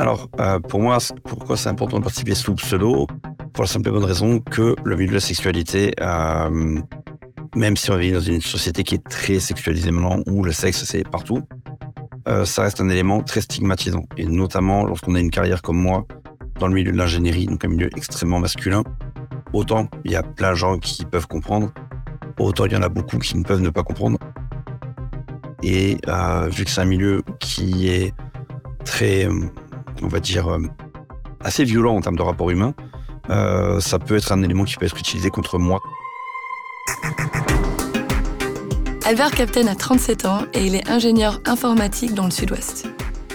Alors, euh, pour moi, pourquoi c'est important de participer sous pseudo Pour la simple et bonne raison que le milieu de la sexualité, euh, même si on vit dans une société qui est très sexualisée maintenant, où le sexe c'est partout, euh, ça reste un élément très stigmatisant. Et notamment lorsqu'on a une carrière comme moi dans le milieu de l'ingénierie, donc un milieu extrêmement masculin, autant il y a plein de gens qui peuvent comprendre, autant il y en a beaucoup qui ne peuvent ne pas comprendre. Et vu que c'est un milieu qui est très on va dire, euh, assez violent en termes de rapport humain, euh, ça peut être un élément qui peut être utilisé contre moi. Albert Captain a 37 ans et il est ingénieur informatique dans le sud-ouest.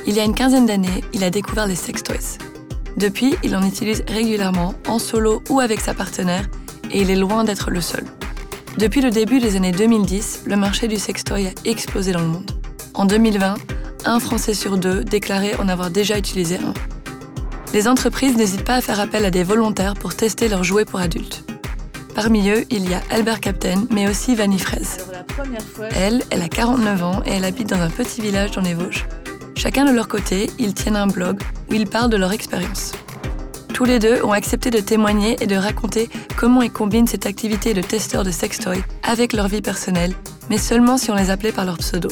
Il y a une quinzaine d'années, il a découvert les sex toys. Depuis, il en utilise régulièrement, en solo ou avec sa partenaire, et il est loin d'être le seul. Depuis le début des années 2010, le marché du sextoy a explosé dans le monde. En 2020, un Français sur deux déclarait en avoir déjà utilisé un. Les entreprises n'hésitent pas à faire appel à des volontaires pour tester leurs jouets pour adultes. Parmi eux, il y a Albert Captain, mais aussi Vanny Fraise. Elle, elle a 49 ans et elle habite dans un petit village dans les Vosges. Chacun de leur côté, ils tiennent un blog où ils parlent de leur expérience. Tous les deux ont accepté de témoigner et de raconter comment ils combinent cette activité de testeur de sextoy avec leur vie personnelle, mais seulement si on les appelait par leur pseudo.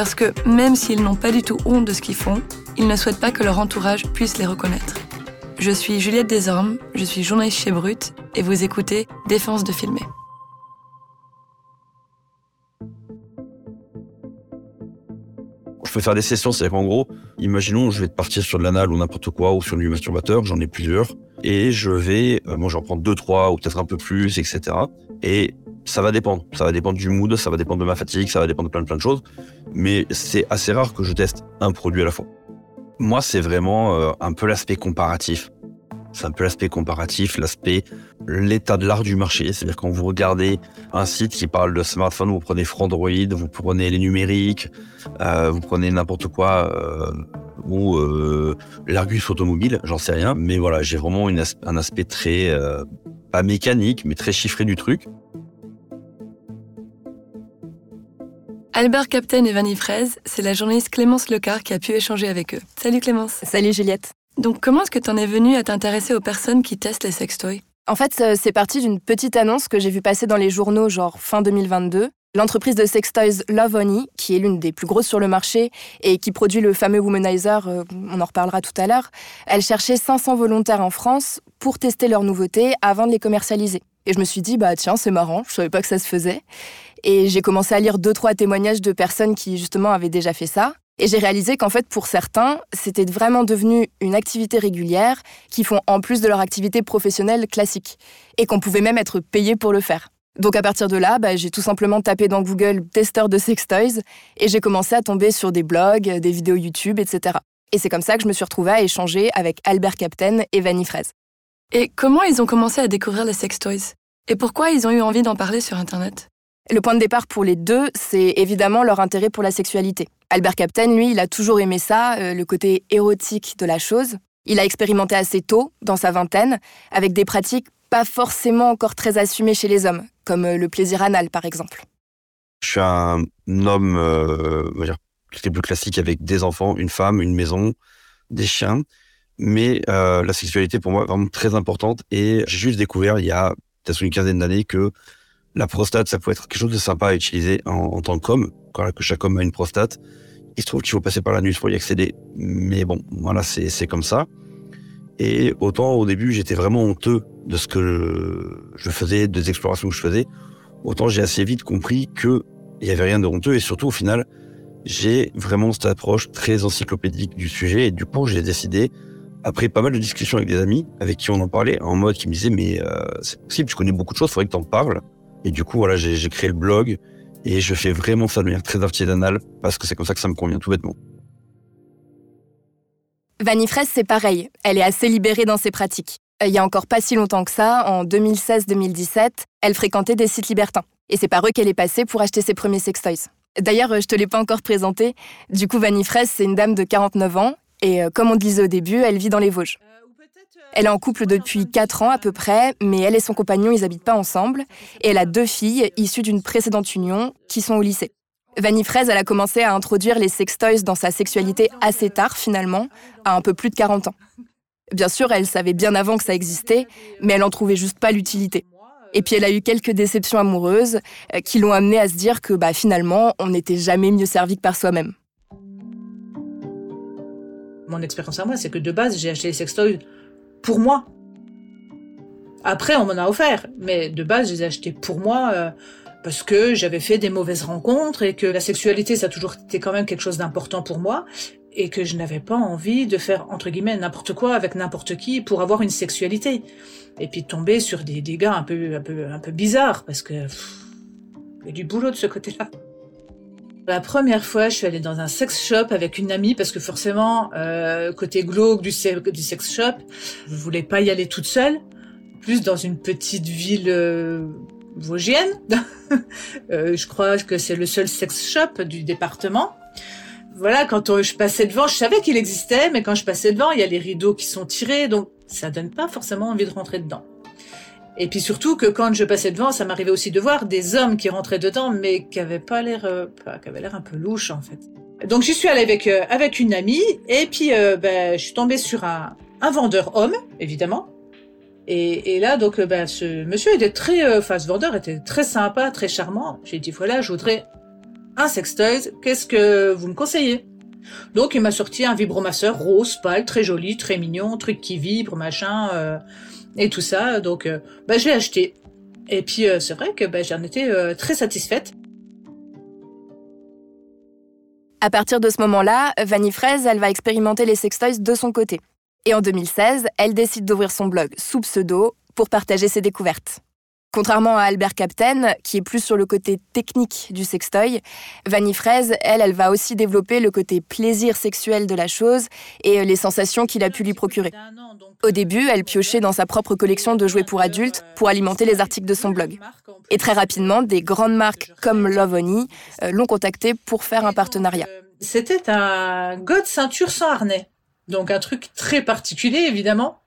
Parce que même s'ils n'ont pas du tout honte de ce qu'ils font, ils ne souhaitent pas que leur entourage puisse les reconnaître. Je suis Juliette Desormes, je suis journaliste chez Brut et vous écoutez Défense de filmer. Je peux faire des sessions, c'est-à-dire qu'en gros, imaginons, je vais partir sur de l'anal ou n'importe quoi, ou sur du masturbateur, j'en ai plusieurs, et je vais, euh, moi j'en prends deux, trois, ou peut-être un peu plus, etc. Et ça va dépendre. Ça va dépendre du mood, ça va dépendre de ma fatigue, ça va dépendre de plein plein de choses. Mais c'est assez rare que je teste un produit à la fois. Moi, c'est vraiment euh, un peu l'aspect comparatif. C'est un peu l'aspect comparatif, l'aspect, l'état de l'art du marché. C'est-à-dire quand vous regardez un site qui parle de smartphone, vous prenez Frandroid, vous prenez les numériques, euh, vous prenez n'importe quoi, euh, ou l'Argus automobile, j'en sais rien. Mais voilà, j'ai vraiment un aspect très, pas mécanique, mais très chiffré du truc. Albert Captain et Vanny Fraise, c'est la journaliste Clémence Lecar qui a pu échanger avec eux. Salut Clémence. Salut Juliette. Donc comment est-ce que tu en es venue à t'intéresser aux personnes qui testent les sextoys? En fait, euh, c'est parti d'une petite annonce que j'ai vue passer dans les journaux genre fin 2022. L'entreprise de sextoys Love Honey, qui est l'une des plus grosses sur le marché et qui produit le fameux Womanizer, euh, on en reparlera tout à l'heure, elle cherchait 500 volontaires en France pour tester leurs nouveautés avant de les commercialiser. Et je me suis dit, bah tiens, c'est marrant, je savais pas que ça se faisait. Et j'ai commencé à lire deux, trois témoignages de personnes qui justement avaient déjà fait ça. Et j'ai réalisé qu'en fait, pour certains, c'était vraiment devenu une activité régulière qui font en plus de leur activité professionnelle classique. Et qu'on pouvait même être payé pour le faire. Donc à partir de là, bah, j'ai tout simplement tapé dans Google testeur de sex toys et j'ai commencé à tomber sur des blogs, des vidéos YouTube, etc. Et c'est comme ça que je me suis retrouvée à échanger avec Albert Captain et Vanny Fraise. Et comment ils ont commencé à découvrir les sex toys? Et pourquoi ils ont eu envie d'en parler sur Internet? Le point de départ pour les deux, c'est évidemment leur intérêt pour la sexualité. Albert Captain, lui, il a toujours aimé ça, euh, le côté érotique de la chose. Il a expérimenté assez tôt, dans sa vingtaine, avec des pratiques pas forcément encore très assumées chez les hommes, comme euh, le plaisir anal par exemple. Je suis un homme, euh, on va dire, plus classique avec des enfants, une femme, une maison, des chiens. Mais la sexualité pour moi est vraiment très importante et j'ai juste découvert il y a peut-être une quinzaine d'années que la prostate, ça peut être quelque chose de sympa à utiliser en, tant qu'homme, quand que chaque homme a une prostate. Il se trouve qu'il faut passer par la nuit pour y accéder. Mais bon, voilà, c'est comme ça. Et autant au début, j'étais vraiment honteux de ce que je faisais, des explorations que je faisais. Autant j'ai assez vite compris que il y avait rien de honteux et surtout au final, j'ai vraiment cette approche très encyclopédique du sujet et du coup, j'ai décidé après pas mal de discussions avec des amis avec qui on en parlait en mode qui me disaient mais euh, c'est possible, tu connais beaucoup de choses, faudrait que tu en parles. Et du coup, voilà, j'ai créé le blog et je fais vraiment ça de manière très artisanale parce que c'est comme ça que ça me convient tout bêtement. Vanny Fraise, c'est pareil. Elle est assez libérée dans ses pratiques. il y a encore pas si longtemps que ça, en 2016-2017, elle fréquentait des sites libertins. Et c'est par eux qu'elle est passée pour acheter ses premiers sextoys. D'ailleurs, je te l'ai pas encore présenté. Du coup, Vanny Fraise, c'est une dame de 49 ans. Et euh, comme on le disait au début, elle vit dans les Vosges. Elle est en couple depuis 4 ans à peu près, mais elle et son compagnon, ils habitent pas ensemble. Et elle a deux filles issues d'une précédente union qui sont au lycée. Vanny Fraise, elle a commencé à introduire les sextoys dans sa sexualité assez tard finalement, à un peu plus de 40 ans. Bien sûr, elle savait bien avant que ça existait, mais elle en trouvait juste pas l'utilité. Et puis elle a eu quelques déceptions amoureuses euh, qui l'ont amenée à se dire que bah, finalement, on n'était jamais mieux servi que par soi-même. Mon expérience à moi, c'est que de base, j'ai acheté les sextoys pour moi. Après, on m'en a offert, mais de base, je les ai achetés pour moi euh, parce que j'avais fait des mauvaises rencontres et que la sexualité, ça a toujours été quand même quelque chose d'important pour moi et que je n'avais pas envie de faire entre guillemets n'importe quoi avec n'importe qui pour avoir une sexualité et puis de tomber sur des, des gars un peu un peu un peu bizarres parce que il y a du boulot de ce côté-là. La première fois, je suis allée dans un sex shop avec une amie parce que forcément, euh, côté glauque du, sex shop, je voulais pas y aller toute seule. Plus dans une petite ville euh, vosgienne. euh, je crois que c'est le seul sex shop du département voilà, quand je passais devant, je savais qu'il existait, mais quand je passais devant, il y a les rideaux qui sont tirés, donc ça donne pas forcément envie de rentrer dedans. Et puis surtout que quand je passais devant, ça m'arrivait aussi de voir des hommes qui rentraient dedans, mais qui avaient pas l'air, euh, qui avaient l'air un peu louches en fait. Donc j'y suis allée avec euh, avec une amie, et puis euh, ben, je suis tombée sur un, un vendeur homme, évidemment. Et, et là, donc, ben, ce monsieur était très, enfin, ce vendeur était très sympa, très charmant. J'ai dit voilà, je voudrais un sextoy, qu'est-ce que vous me conseillez? Donc il m'a sorti un vibromasseur rose, pâle, très joli, très mignon, truc qui vibre, machin, euh, et tout ça. Donc euh, bah, je l'ai acheté. Et puis euh, c'est vrai que bah, j'en étais très satisfaite. À partir de ce moment-là, Vanny Fraise, elle va expérimenter les sextoys de son côté. Et en 2016, elle décide d'ouvrir son blog sous pseudo pour partager ses découvertes. Contrairement à Albert Captain, qui est plus sur le côté technique du sextoy, Vanny Fraise, elle, elle va aussi développer le côté plaisir sexuel de la chose et euh, les sensations qu'il a pu lui procurer. Au début, elle piochait dans sa propre collection de jouets pour adultes pour alimenter les articles de son blog. Et très rapidement, des grandes marques comme Love euh, l'ont contactée pour faire un partenariat. C'était un god ceinture sans harnais. Donc un truc très particulier, évidemment.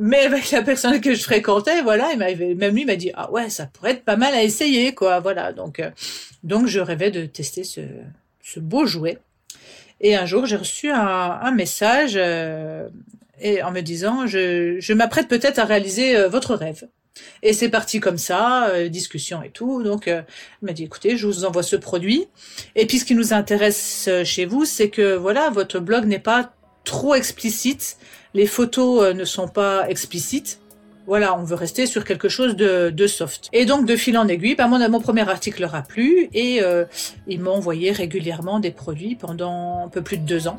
Mais avec la personne que je fréquentais, voilà, il m'avait, même lui m'a dit ah ouais, ça pourrait être pas mal à essayer, quoi. Voilà, donc euh, donc je rêvais de tester ce, ce beau jouet. Et un jour, j'ai reçu un, un message euh, et en me disant je, je m'apprête peut-être à réaliser euh, votre rêve. Et c'est parti comme ça, discussion et tout. Donc, il m'a dit, écoutez, je vous envoie ce produit. Et puis, ce qui nous intéresse chez vous, c'est que, voilà, votre blog n'est pas trop explicite les photos euh, ne sont pas explicites. Voilà, on veut rester sur quelque chose de, soft. Et donc, de fil en aiguille, bah, mon, mon premier article leur a plu et euh, ils m'ont envoyé régulièrement des produits pendant un peu plus de deux ans.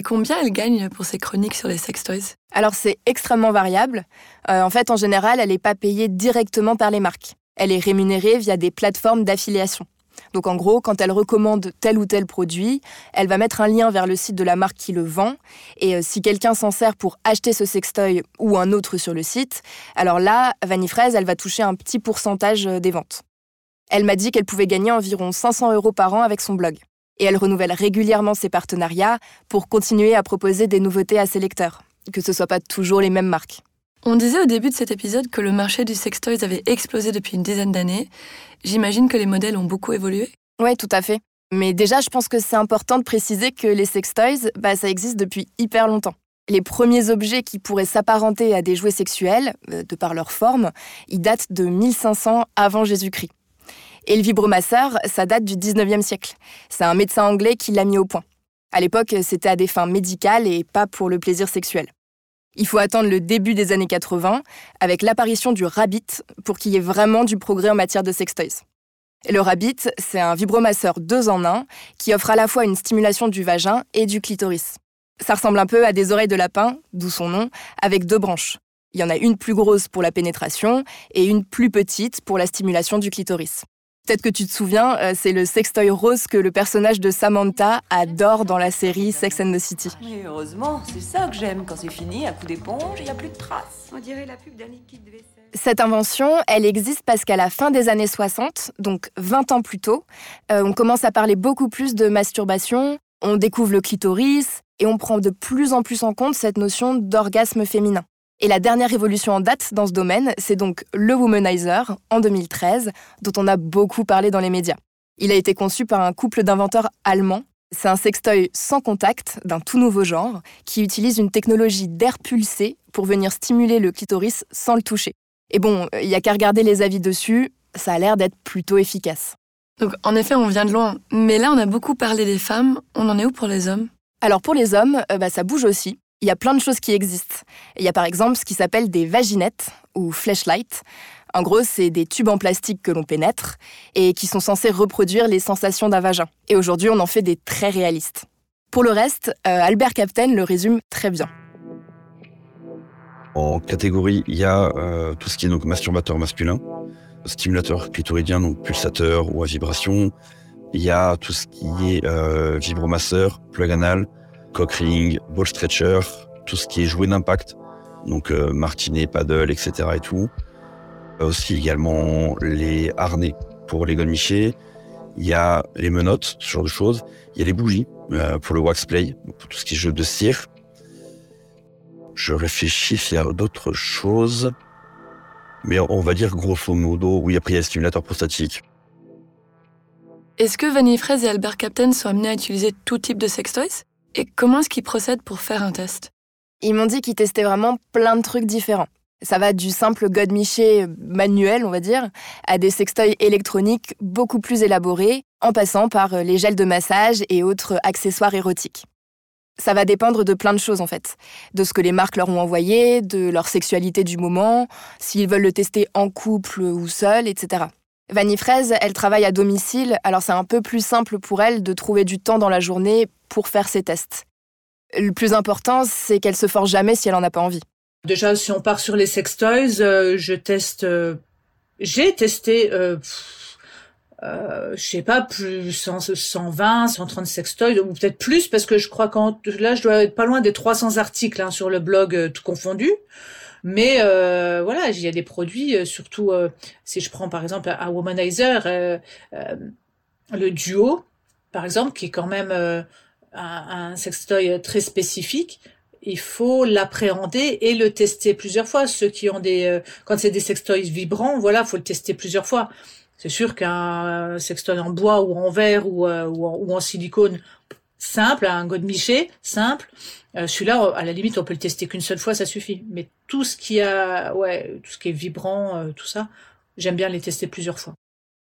Et combien elle gagne pour ses chroniques sur les sextoys? Alors c'est extrêmement variable. Euh, en fait, en général, elle n'est pas payée directement par les marques. Elle est rémunérée via des plateformes d'affiliation. Donc en gros, quand elle recommande tel ou tel produit, elle va mettre un lien vers le site de la marque qui le vend. Et euh, si quelqu'un s'en sert pour acheter ce sextoy ou un autre sur le site, alors là, Vanny Fraise, elle va toucher un petit pourcentage euh, des ventes. Elle m'a dit qu'elle pouvait gagner environ 500 euros par an avec son blog et elle renouvelle régulièrement ses partenariats pour continuer à proposer des nouveautés à ses lecteurs, que ce ne soit pas toujours les mêmes marques. On disait au début de cet épisode que le marché du sextoys avait explosé depuis une dizaine d'années. J'imagine que les modèles ont beaucoup évolué. Oui, tout à fait. Mais déjà, je pense que c'est important de préciser que les sextoys, bah, ça existe depuis hyper longtemps. Les premiers objets qui pourraient s'apparenter à des jouets sexuels, euh, de par leur forme, ils datent de 1500 avant Jésus-Christ. Et le vibromasseur, ça date du 19e siècle. C'est un médecin anglais qui l'a mis au point. À l'époque, c'était à des fins médicales et pas pour le plaisir sexuel. Il faut attendre le début des années 80, avec l'apparition du Rabbit, pour qu'il y ait vraiment du progrès en matière de sextoys. Le Rabbit, c'est un vibromasseur deux en un qui offre à la fois une stimulation du vagin et du clitoris. Ça ressemble un peu à des oreilles de lapin, d'où son nom, avec deux branches. Il y en a une plus grosse pour la pénétration et une plus petite pour la stimulation du clitoris. Peut-être que tu te souviens, euh, c'est le sextoy rose que le personnage de Samantha adore dans la série Sex and the City. Mais heureusement, c'est ça que j'aime. Quand c'est fini, un coup d'éponge, il n'y a plus de traces. On dirait la pub d'un liquide de vaisselle. Cette invention, elle existe parce qu'à la fin des années 60, donc 20 ans plus tôt, euh, on commence à parler beaucoup plus de masturbation, on découvre le clitoris et on prend de plus en plus en compte cette notion d'orgasme féminin. Et la dernière évolution en date dans ce domaine, c'est donc le Womanizer, en 2013, dont on a beaucoup parlé dans les médias. Il a été conçu par un couple d'inventeurs allemands. C'est un sextoy sans contact, d'un tout nouveau genre, qui utilise une technologie d'air pulsé pour venir stimuler le clitoris sans le toucher. Et bon, il n'y a qu'à regarder les avis dessus, ça a l'air d'être plutôt efficace. Donc en effet, on vient de loin. Mais là, on a beaucoup parlé des femmes. On en est où pour les hommes? Alors pour les hommes, euh, bah, ça bouge aussi. Il y a plein de choses qui existent. Il y a par exemple ce qui s'appelle des vaginettes ou flashlights. En gros, c'est des tubes en plastique que l'on pénètre et qui sont censés reproduire les sensations d'un vagin. Et aujourd'hui, on en fait des très réalistes. Pour le reste, euh, Albert Captain le résume très bien. En catégorie, il y a euh, tout ce qui est donc masturbateur masculin, stimulateur clitoridien, donc pulsateur ou à vibration. Il y a tout ce qui est euh, vibromasseur, plug anal, cock ring, ball stretcher, tout ce qui est jouet d'impact, donc euh, martinet, paddle, etc. et tout. Euh, aussi également les harnais pour les godemichés. Il y a les menottes, ce genre de choses. Il y a les bougies euh, pour le wax play, pour tout ce qui est jeu de cire. Je réfléchis s'il y a d'autres choses. Mais on va dire grosso modo, oui, après il y a le stimulateur prostatique. Est-ce que Vanille et Albert Captain sont amenés à utiliser tout type de sextoys? Et comment est-ce qu'ils procèdent pour faire un test? Ils m'ont dit qu'ils testaient vraiment plein de trucs différents. Ça va du simple godemiché manuel, on va dire, à des sextoys électroniques beaucoup plus élaborés, en passant par les gels de massage et autres accessoires érotiques. Ça va dépendre de plein de choses en fait. De ce que les marques leur ont envoyé, de leur sexualité du moment, s'ils veulent le tester en couple ou seul, etc. Vanille Fraise, elle travaille à domicile, alors c'est un peu plus simple pour elle de trouver du temps dans la journée pour faire ses tests. Le plus important, c'est qu'elle se force jamais si elle en a pas envie. Déjà, si on part sur les sextoys, euh, je teste. euh, J'ai testé. Euh, euh, je sais pas, plus 100, 120, 130 sextoys, ou peut-être plus, parce que je crois qu'en là, je dois être pas loin des 300 articles hein, sur le blog, euh, tout confondu. Mais euh, voilà, il y a des produits, euh, surtout euh, si je prends par exemple un Womanizer, euh, euh, le duo, par exemple, qui est quand même euh, un, un sextoy très spécifique. Il faut l'appréhender et le tester plusieurs fois. Ceux qui ont des, quand c'est des sextoys vibrants, voilà, faut le tester plusieurs fois. C'est sûr qu'un sextoy en bois ou en verre ou, ou en silicone simple, un godemiché simple, euh, celui-là, à la limite, on peut le tester qu'une seule fois, ça suffit. Mais tout ce qui a, ouais, tout ce qui est vibrant, euh, tout ça, j'aime bien les tester plusieurs fois.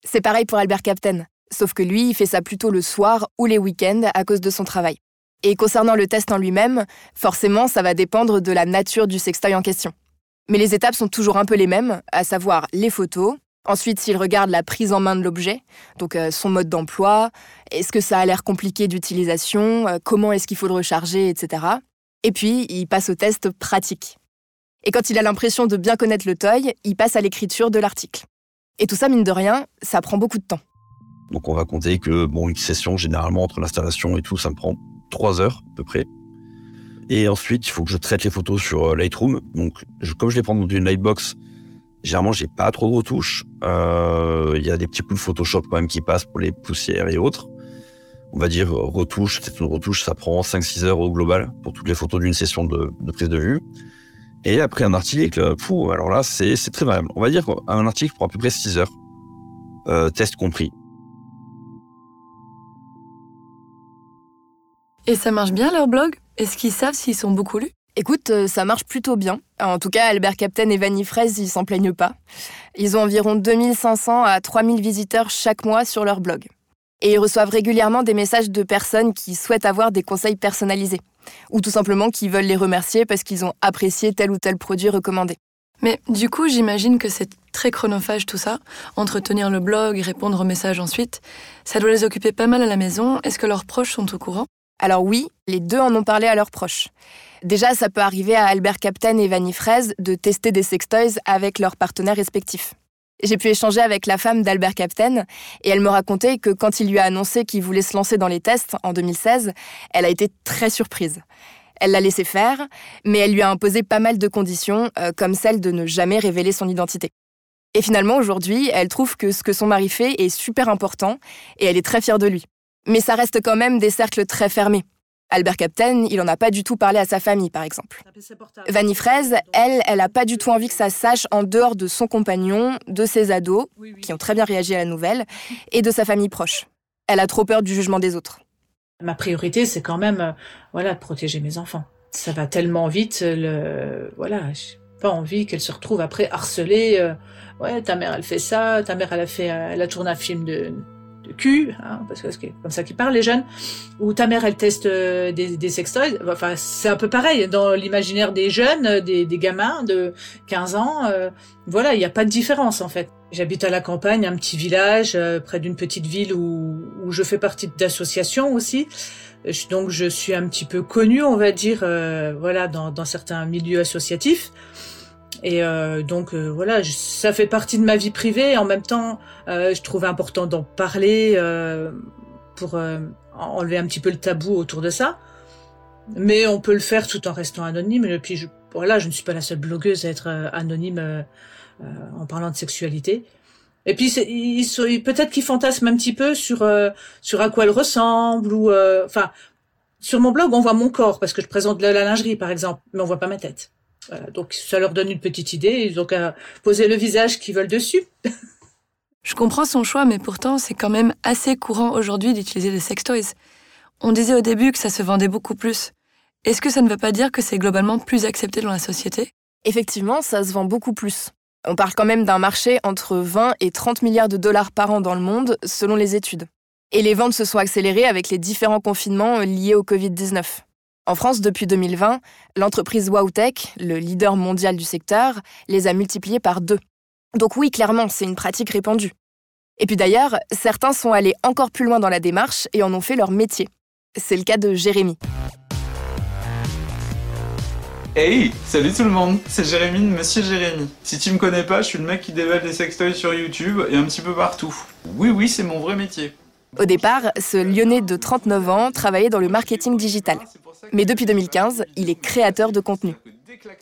C'est pareil pour Albert Captain, sauf que lui, il fait ça plutôt le soir ou les week-ends à cause de son travail. Et concernant le test en lui-même, forcément, ça va dépendre de la nature du sextoy en question. Mais les étapes sont toujours un peu les mêmes, à savoir les photos, Ensuite, s'il regarde la prise en main de l'objet, donc euh, son mode d'emploi, est-ce que ça a l'air compliqué d'utilisation, euh, comment est-ce qu'il faut le recharger, etc. Et puis, il passe au test pratique. Et quand il a l'impression de bien connaître le toy, il passe à l'écriture de l'article. Et tout ça, mine de rien, ça prend beaucoup de temps. Donc on va compter que bon une session généralement entre l'installation et tout, ça me prend trois heures à peu près. Et ensuite, il faut que je traite les photos sur euh, Lightroom. Donc comme je les prends dans une Lightbox, généralement j'ai pas trop de retouches. Euh, Il y a des petits coups de Photoshop quand même qui passent pour les poussières et autres. On va dire euh, retouche, peut-être une retouche, ça prend 5-6 heures au global pour toutes les photos d'une session de, prise de vue. Et après un article, fou, alors là c'est c'est très variable. On va dire qu'un article prend à peu près 6 heures, euh, test compris. Et ça marche bien leur blog Est-ce qu'ils savent s'ils sont beaucoup lus? Écoute, euh, ça marche plutôt bien. En tout cas, Albert Captain et Vanille Fraise, ils s'en plaignent pas. Ils ont environ 2500 à 3000 visiteurs chaque mois sur leur blog. Et ils reçoivent régulièrement des messages de personnes qui souhaitent avoir des conseils personnalisés. Ou tout simplement qui veulent les remercier parce qu'ils ont apprécié tel ou tel produit recommandé. Mais du coup, j'imagine que c'est très chronophage tout ça. Entretenir le blog répondre aux messages ensuite. Ça doit les occuper pas mal à la maison. Est-ce que leurs proches sont au courant? Alors oui, les deux en ont parlé à leurs proches. Déjà, ça peut arriver à Albert Captain et Vanny Fraise de tester des sextoys avec leurs partenaires respectifs. J'ai pu échanger avec la femme d'Albert Captain et elle me racontait que quand il lui a annoncé qu'il voulait se lancer dans les tests en 2016, elle a été très surprise. Elle l'a laissé faire, mais elle lui a imposé pas mal de conditions, euh, comme celle de ne jamais révéler son identité. Et finalement, aujourd'hui, elle trouve que ce que son mari fait est super important et elle est très fière de lui. Mais ça reste quand même des cercles très fermés. Albert Captain, il n'en a pas du tout parlé à sa famille, par exemple. Vanny Fraise, elle, elle n'a pas du tout envie que ça sache en dehors de son compagnon, de ses ados, qui ont très bien réagi à la nouvelle, et de sa famille proche. Elle a trop peur du jugement des autres. Ma priorité, c'est quand même, euh, voilà, de protéger mes enfants. Ça va tellement vite, le, voilà, j'ai pas envie qu'elle se retrouve après harcelée. Euh, ouais, ta mère, elle fait ça, ta mère, elle a fait, euh, elle a tourné un film de, de cul, hein, parce que c'est comme ça qu'ils parlent les jeunes, ou ta mère elle teste euh, des, des sextoys, enfin c'est un peu pareil dans l'imaginaire des jeunes, euh, des, gamins de 15 ans, euh, voilà, il n'y a pas de différence en fait. J'habite à la campagne, un petit village, près d'une petite ville où, où je fais partie d'associations aussi, donc je suis un petit peu connue, on va dire, voilà, dans, dans certains milieux associatifs. Et euh, donc euh, voilà, ça fait partie de ma vie privée. En même temps, euh, je trouvais important d'en parler euh, pour euh, enlever un petit peu le tabou autour de ça. Mais on peut le faire tout en restant anonyme. Et puis je, voilà, je ne suis pas la seule blogueuse à être anonyme en parlant de sexualité. Et puis peut-être qu'ils fantasment un petit peu sur sur à quoi elle ressemble ou enfin sur mon blog on voit mon corps parce que je présente la lingerie par exemple, mais on voit pas ma tête donc ça leur donne une petite idée, ils ont qu'à poser le visage qu'ils veulent dessus. Je comprends son choix, mais pourtant c'est quand même assez courant aujourd'hui d'utiliser des sextoys. On disait au début que ça se vendait beaucoup plus. Est-ce que ça ne veut pas dire que c'est globalement plus accepté dans la société? Effectivement, ça se vend beaucoup plus. On parle quand même d'un marché entre 20 et 30 milliards de dollars par an dans le monde, selon les études. Et les ventes se sont accélérées avec les différents confinements liés au Covid-19. En France, depuis 2020, l'entreprise Wowtech, le leader mondial du secteur, les a multipliés par deux. Donc oui, clairement, c'est une pratique répandue. Et puis d'ailleurs, certains sont allés encore plus loin dans la démarche et en ont fait leur métier. C'est le cas de Jérémy. Hey, salut tout le monde, c'est Jérémy Monsieur Jérémy. Si tu me connais pas, je suis le mec qui déballe des sextoys sur YouTube et un petit peu partout. Oui, oui, c'est mon vrai métier. Au départ, ce Lyonnais de 39 ans travaillait dans le marketing digital. Mais depuis 2015, il est créateur de contenu.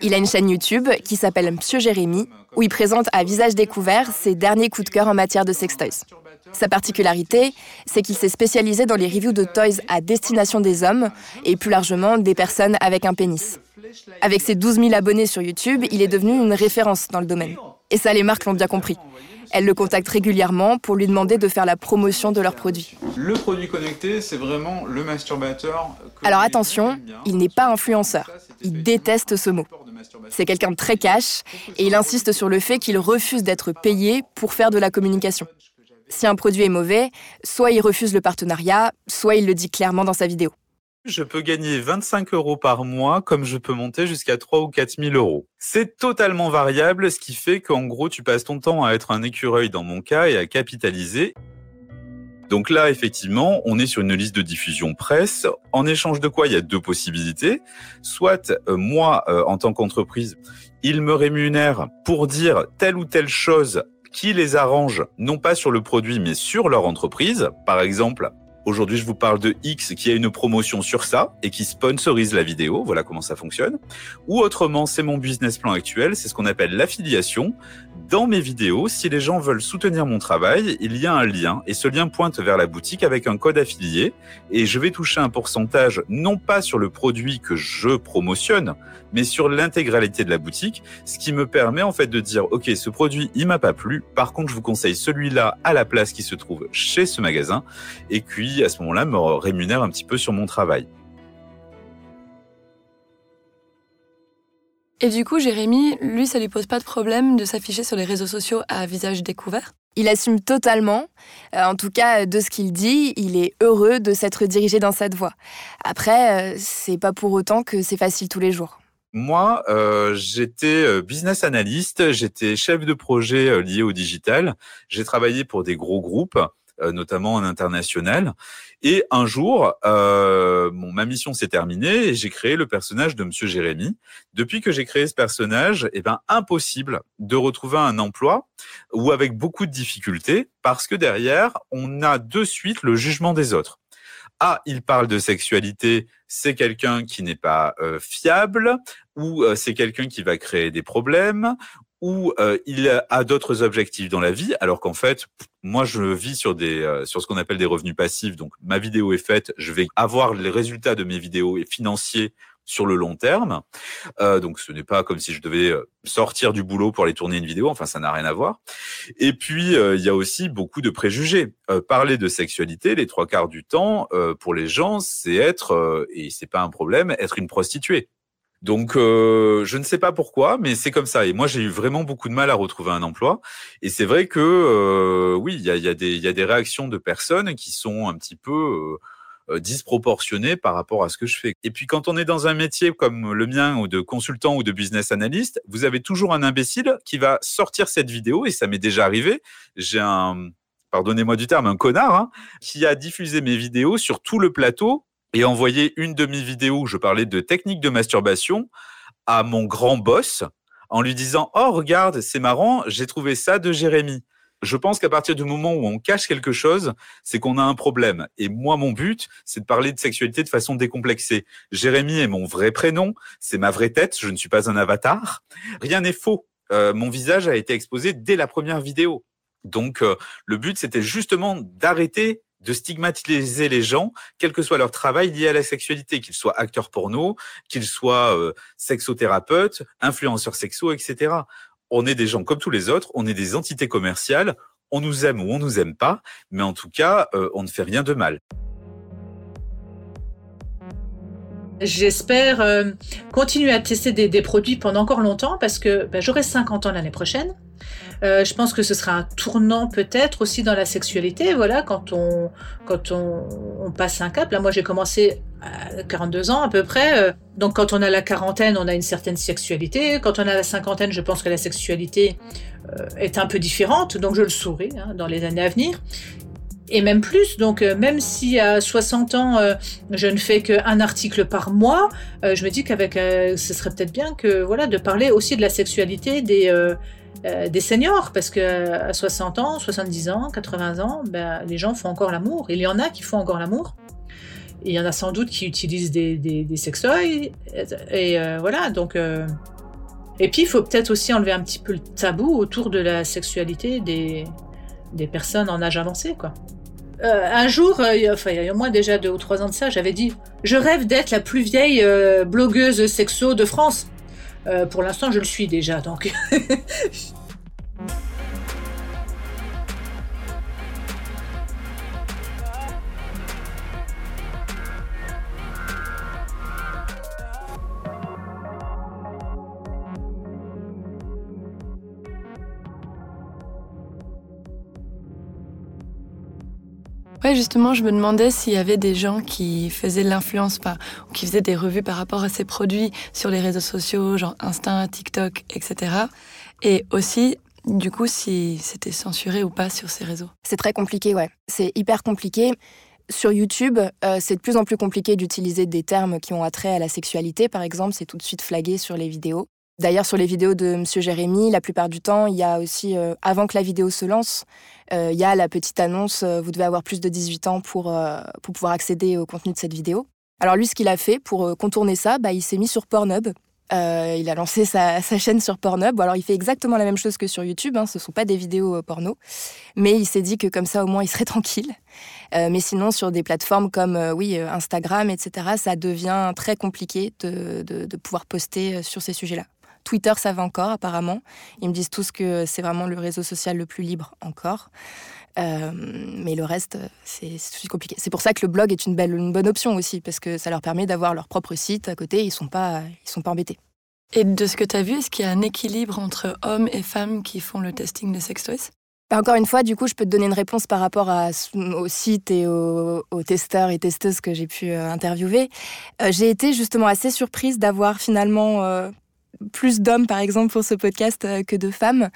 Il a une chaîne YouTube qui s'appelle Monsieur Jérémy, où il présente à visage découvert ses derniers coups de cœur en matière de sextoys. Sa particularité, c'est qu'il s'est spécialisé dans les reviews de toys à destination des hommes et plus largement des personnes avec un pénis. Avec ses 12 000 abonnés sur YouTube, il est devenu une référence dans le domaine. Et ça, les marques l'ont bien compris. Elle le contacte régulièrement pour lui demander de faire la promotion de leurs produits. Le produit connecté, c'est vraiment le masturbateur. Alors attention, il n'est pas influenceur. Il déteste ce mot. C'est quelqu'un de très cash et il insiste sur le fait qu'il refuse d'être payé pour faire de la communication. Si un produit est mauvais, soit il refuse le partenariat, soit il le dit clairement dans sa vidéo. Je peux gagner 25 euros par mois comme je peux monter jusqu'à 3 ou 4 000 euros. C'est totalement variable, ce qui fait qu'en gros, tu passes ton temps à être un écureuil dans mon cas et à capitaliser. Donc là, effectivement, on est sur une liste de diffusion presse, en échange de quoi il y a deux possibilités. Soit euh, moi, euh, en tant qu'entreprise, ils me rémunèrent pour dire telle ou telle chose qui les arrange, non pas sur le produit, mais sur leur entreprise. Par exemple, Aujourd'hui, je vous parle de X qui a une promotion sur ça et qui sponsorise la vidéo. Voilà comment ça fonctionne. Ou autrement, c'est mon business plan actuel. C'est ce qu'on appelle l'affiliation. Dans mes vidéos, si les gens veulent soutenir mon travail, il y a un lien et ce lien pointe vers la boutique avec un code affilié et je vais toucher un pourcentage non pas sur le produit que je promotionne, mais sur l'intégralité de la boutique, ce qui me permet en fait de dire OK, ce produit, il m'a pas plu. Par contre, je vous conseille celui-là à la place qui se trouve chez ce magasin et puis à ce moment-là, me rémunère un petit peu sur mon travail. Et du coup, Jérémy, lui, ça lui pose pas de problème de s'afficher sur les réseaux sociaux à visage découvert? Il assume totalement. Euh, en tout cas, de ce qu'il dit, il est heureux de s'être dirigé dans cette voie. Après, euh, c'est pas pour autant que c'est facile tous les jours. Moi, euh, j'étais business analyst, j'étais chef de projet lié au digital. J'ai travaillé pour des gros groupes notamment en international. Et un jour, euh, ma mission s'est terminée et j'ai créé le personnage de Monsieur Jérémy. Depuis que j'ai créé ce personnage, eh ben impossible de retrouver un emploi ou avec beaucoup de difficultés parce que derrière, on a de suite le jugement des autres. Ah, il parle de sexualité, c'est quelqu'un qui n'est pas euh, fiable, ou euh, c'est quelqu'un qui va créer des problèmes, ou euh, il a d'autres objectifs dans la vie, alors qu'en fait, moi, je vis sur des euh, sur ce qu'on appelle des revenus passifs. Donc, ma vidéo est faite, je vais avoir les résultats de mes vidéos et financiers sur le long terme. Euh, donc, ce n'est pas comme si je devais sortir du boulot pour aller tourner une vidéo. Enfin, ça n'a rien à voir. Et puis, il y a aussi beaucoup de préjugés. parler de sexualité, les trois quarts du temps, pour les gens, c'est être et c'est pas un problème, être une prostituée. Donc, euh, je ne sais pas pourquoi, mais c'est comme ça. Et moi, j'ai eu vraiment beaucoup de mal à retrouver un emploi. Et c'est vrai que, euh, oui, il y a, y, a y a, des réactions de personnes qui sont un petit peu euh, euh, disproportionnées par rapport à ce que je fais. Et puis, quand on est dans un métier comme le mien, ou de consultant ou de business analyst, vous avez toujours un imbécile qui va sortir cette vidéo, et ça m'est déjà arrivé. J'ai un, pardonnez-moi du terme, un connard, hein, qui a diffusé mes vidéos sur tout le plateau et envoyé une demi-vidéo où je parlais de technique de masturbation à mon grand boss en lui disant Oh, regarde, c'est marrant, j'ai trouvé ça de Jérémy. Je pense qu'à partir du moment où on cache quelque chose, c'est qu'on a un problème. Et moi, mon but, c'est de parler de sexualité de façon décomplexée. Jérémy est mon vrai prénom, c'est ma vraie tête, je ne suis pas un avatar. Rien n'est faux. Euh, mon visage a été exposé dès la première vidéo. Donc, euh, le but, c'était justement d'arrêter de stigmatiser les gens, quel que soit leur travail lié à la sexualité, qu'ils soient acteurs porno, qu'ils soient euh, sexothérapeutes, influenceurs sexuels, etc. On est des gens comme tous les autres, on est des entités commerciales, on nous aime ou on nous aime pas, mais en tout cas, euh, on ne fait rien de mal. J'espère euh, continuer à tester des, produits pendant encore longtemps parce que ben, j'aurai 50 ans l'année prochaine. Euh, je pense que ce sera un tournant peut-être aussi dans la sexualité, voilà, quand on, quand on, passe un cap. Là, moi, j'ai commencé à 42 ans à peu près. Euh, donc, quand on a la quarantaine, on a une certaine sexualité. Quand on a la cinquantaine, je pense que la sexualité est un peu différente. Donc, je le saurai hein, dans les années à venir et même plus. Donc, euh, même si à 60 ans, euh, je ne fais qu'un article par mois, euh, je me dis qu'avec, ce serait peut-être bien que, voilà, de parler aussi de la sexualité des, des seniors, parce que à 60 ans, 70 ans, 80 ans, ben, les gens font encore l'amour. Il y en a qui font encore l'amour. Il y en a sans doute qui utilisent des, des, des sextoys. Et, voilà, donc. et puis, il faut peut-être aussi enlever un petit peu le tabou autour de la sexualité des, des personnes en âge avancé, quoi. Euh, un jour, euh, il y a au moins déjà deux ou trois ans de ça, j'avais dit Je rêve d'être la plus vieille euh, blogueuse sexo de France. pour l'instant, je le suis déjà, donc. Ouais, justement, je me demandais s'il y avait des gens qui faisaient l'influence par, ou qui faisaient des revues par rapport à ces produits sur les réseaux sociaux, genre Insta, TikTok, etc. Et aussi, du coup, si c'était censuré ou pas sur ces réseaux. C'est très compliqué, ouais. C'est hyper compliqué. Sur YouTube, euh, c'est de plus en plus compliqué d'utiliser des termes qui ont attrait à la sexualité, par exemple. C'est tout de suite flagué sur les vidéos. D'ailleurs, sur les vidéos de Monsieur Jérémy, la plupart du temps, il y a aussi, euh, avant que la vidéo se lance, euh, il y a la petite annonce euh, vous devez avoir plus de 18 ans pour, pour pouvoir accéder au contenu de cette vidéo. Alors, lui, ce qu'il a fait pour contourner ça, bah, il s'est mis sur Pornhub. il a lancé sa, chaîne sur Pornhub. Alors, il fait exactement la même chose que sur YouTube. Hein, ce ne sont pas des vidéos porno. Mais il s'est dit que comme ça, au moins, il serait tranquille. mais sinon, sur des plateformes comme oui, Instagram, etc., ça devient très compliqué de, de pouvoir poster sur ces sujets-là. Twitter, ça va encore, apparemment. Ils me disent tous que c'est vraiment le réseau social le plus libre encore. Euh, mais le reste, c'est compliqué. C'est pour ça que le blog est une, belle, une bonne option aussi, parce que ça leur permet d'avoir leur propre site à côté, ils ne sont, pas, ils sont pas embêtés. Et de ce que tu as vu, est-ce qu'il y a un équilibre entre hommes et femmes qui font le testing de sex toys bah, encore une fois, du coup, je peux te donner une réponse par rapport à, au site et aux, testeurs et testeuses que j'ai pu euh, interviewer. Euh, j'ai été justement assez surprise d'avoir finalement plus d'hommes, par exemple, pour ce podcast euh, que de femmes.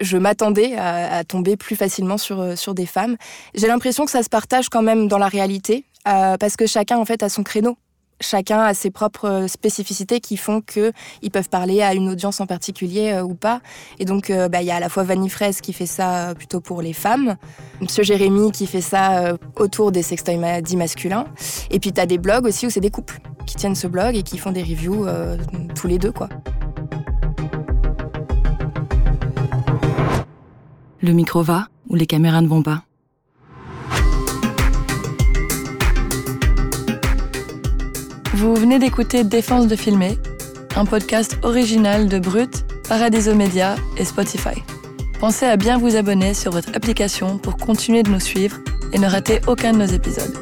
Je m'attendais à, tomber plus facilement sur, euh, sur des femmes. J'ai l'impression que ça se partage quand même dans la réalité, euh, parce que chacun, en fait, a son créneau. Chacun a ses propres spécificités qui font qu'ils peuvent parler à une audience en particulier ou pas. Et donc, bah, il y a à la fois Vanny Fraise qui fait ça plutôt pour les femmes, Monsieur Jérémy qui fait ça autour des sextoys dits masculins. Et puis, tu as des blogs aussi où c'est des couples qui tiennent ce blog et qui font des reviews tous les deux, quoi. Le micro va ou les caméras ne vont pas? Vous venez d'écouter Défense de filmer, un podcast original de Brut, Paradiso Media et Spotify. Pensez à bien vous abonner sur votre application pour continuer de nous suivre et ne rater aucun de nos épisodes.